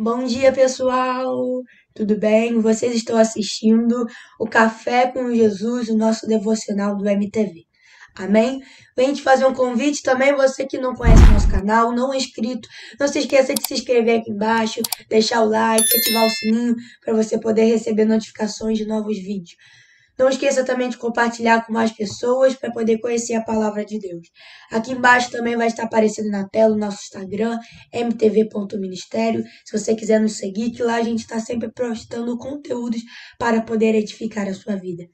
Bom dia, pessoal! Tudo bem? Vocês estão assistindo o Café com Jesus, o nosso devocional do MTV. Amém? Vem te fazer um convite também, você que não conhece nosso canal, não é inscrito, não se esqueça de se inscrever aqui embaixo, deixar o like, ativar o sininho para você poder receber notificações de novos vídeos. Não esqueça também de compartilhar com mais pessoas para poder conhecer a palavra de Deus. Aqui embaixo também vai estar aparecendo na tela o nosso Instagram, mtv.ministério. Se você quiser nos seguir, que lá a gente está sempre postando conteúdos para poder edificar a sua vida.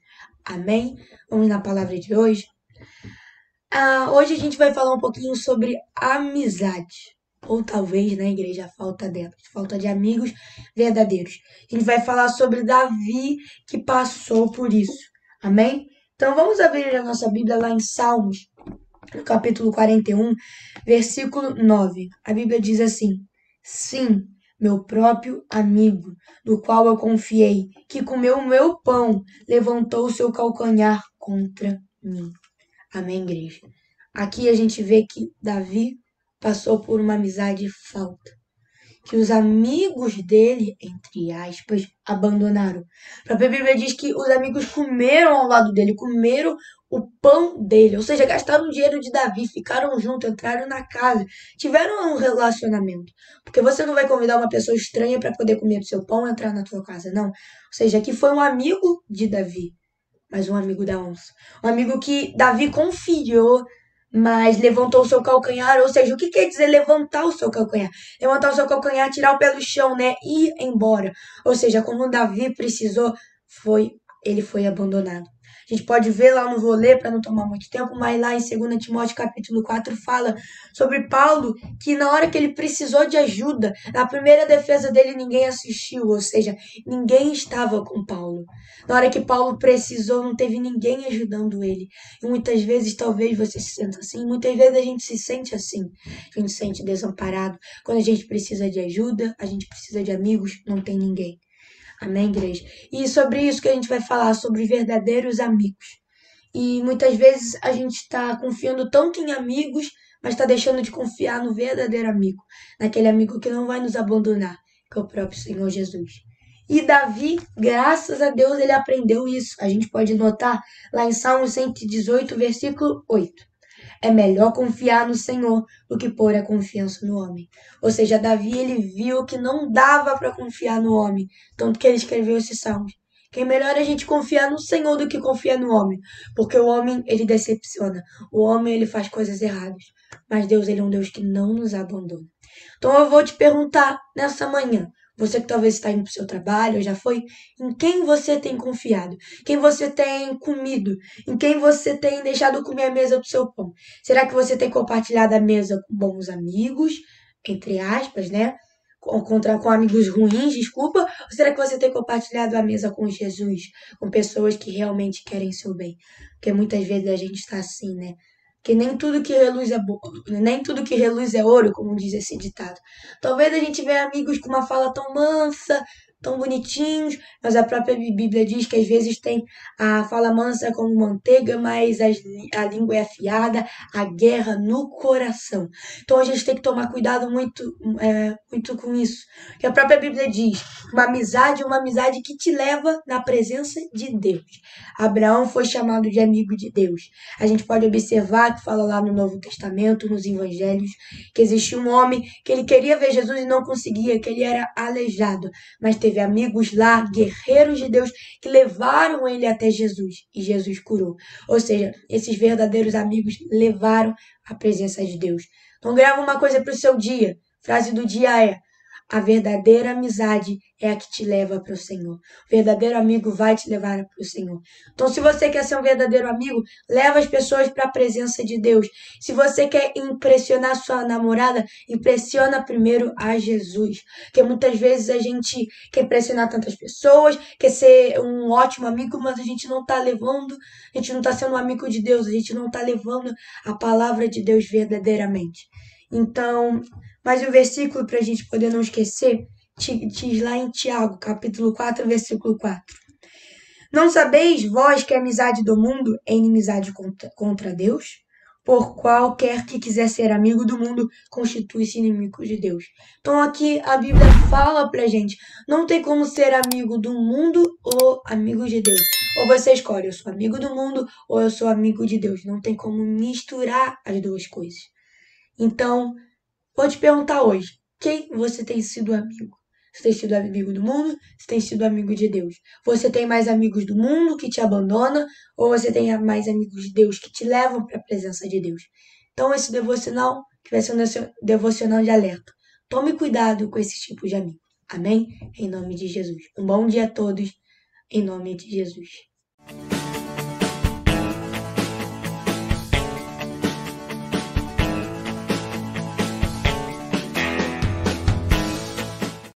Amém? Vamos na palavra de hoje. Ah, hoje a gente vai falar um pouquinho sobre amizade. Ou talvez na igreja falta delas, falta de amigos verdadeiros. A gente vai falar sobre Davi que passou por isso. Amém? Então vamos abrir a nossa Bíblia lá em Salmos, no capítulo 41, versículo 9. A Bíblia diz assim: Sim, meu próprio amigo, do qual eu confiei, que comeu o meu pão, levantou o seu calcanhar contra mim. Amém, igreja? Aqui a gente vê que Davi passou por uma amizade falta. Que os amigos dele, entre aspas, abandonaram. A Bíblia diz que os amigos comeram ao lado dele, comeram o pão dele, ou seja, gastaram o dinheiro de Davi, ficaram juntos, entraram na casa, tiveram um relacionamento. Porque você não vai convidar uma pessoa estranha para poder comer o seu pão e entrar na tua casa, não. Ou seja, aqui foi um amigo de Davi, mas um amigo da onça. Um amigo que Davi confiou mas levantou o seu calcanhar, ou seja, o que quer dizer levantar o seu calcanhar? Levantar o seu calcanhar, tirar o pé do chão, né? Ir embora. Ou seja, como Davi precisou, foi ele foi abandonado. A gente pode ver lá, vou ler para não tomar muito tempo, mas lá em 2 Timóteo capítulo 4 fala sobre Paulo que na hora que ele precisou de ajuda, na primeira defesa dele ninguém assistiu, ou seja, ninguém estava com Paulo. Na hora que Paulo precisou, não teve ninguém ajudando ele. E muitas vezes talvez você se sinta assim, muitas vezes a gente se sente assim. A gente se sente desamparado. Quando a gente precisa de ajuda, a gente precisa de amigos, não tem ninguém. Amém, igreja? E sobre isso que a gente vai falar, sobre verdadeiros amigos. E muitas vezes a gente está confiando tanto em amigos, mas está deixando de confiar no verdadeiro amigo, naquele amigo que não vai nos abandonar, que é o próprio Senhor Jesus. E Davi, graças a Deus, ele aprendeu isso. A gente pode notar lá em Salmo 118, versículo 8 é melhor confiar no Senhor do que pôr a confiança no homem. Ou seja, Davi ele viu que não dava para confiar no homem, tanto que ele escreveu esse salmo. Que é melhor a gente confiar no Senhor do que confiar no homem, porque o homem ele decepciona, o homem ele faz coisas erradas, mas Deus ele é um Deus que não nos abandona. Então eu vou te perguntar nessa manhã, você que talvez está indo para o seu trabalho, já foi, em quem você tem confiado? Quem você tem comido? Em quem você tem deixado comer a mesa do seu pão? Será que você tem compartilhado a mesa com bons amigos, entre aspas, né? Contra, com amigos ruins, desculpa? Ou será que você tem compartilhado a mesa com Jesus? Com pessoas que realmente querem seu bem? Porque muitas vezes a gente está assim, né? Que nem tudo que reluz é nem tudo que reluz é ouro, como diz esse ditado. Talvez a gente veja amigos com uma fala tão mansa, tão bonitinhos, mas a própria Bíblia diz que às vezes tem a fala mansa como manteiga, mas a língua é afiada, a guerra no coração. Então a gente tem que tomar cuidado muito, é, muito com isso. Que a própria Bíblia diz: uma amizade é uma amizade que te leva na presença de Deus. Abraão foi chamado de amigo de Deus. A gente pode observar que fala lá no Novo Testamento, nos Evangelhos, que existia um homem que ele queria ver Jesus e não conseguia, que ele era aleijado, mas teve teve amigos lá, guerreiros de Deus, que levaram ele até Jesus e Jesus curou. Ou seja, esses verdadeiros amigos levaram a presença de Deus. Então, grava uma coisa para o seu dia. Frase do dia é: a verdadeira amizade é a que te leva para o Senhor. O verdadeiro amigo vai te levar para o Senhor. Então, se você quer ser um verdadeiro amigo, leva as pessoas para a presença de Deus. Se você quer impressionar sua namorada, impressiona primeiro a Jesus. Porque muitas vezes a gente quer impressionar tantas pessoas, quer ser um ótimo amigo, mas a gente não está levando, a gente não está sendo um amigo de Deus, a gente não está levando a palavra de Deus verdadeiramente. Então, mais um versículo para a gente poder não esquecer, diz lá em Tiago, capítulo 4, versículo 4. Não sabeis vós que a amizade do mundo é inimizade contra, contra Deus? Por qualquer que quiser ser amigo do mundo, constitui-se inimigo de Deus. Então aqui a Bíblia fala pra gente, não tem como ser amigo do mundo ou amigo de Deus. Ou você escolhe, eu sou amigo do mundo ou eu sou amigo de Deus. Não tem como misturar as duas coisas. Então, vou te perguntar hoje, quem você tem sido amigo? Você tem sido amigo do mundo? Você tem sido amigo de Deus? Você tem mais amigos do mundo que te abandonam? Ou você tem mais amigos de Deus que te levam para a presença de Deus? Então, esse devocional que vai ser um devocional de alerta. Tome cuidado com esse tipo de amigo. Amém? Em nome de Jesus. Um bom dia a todos. Em nome de Jesus.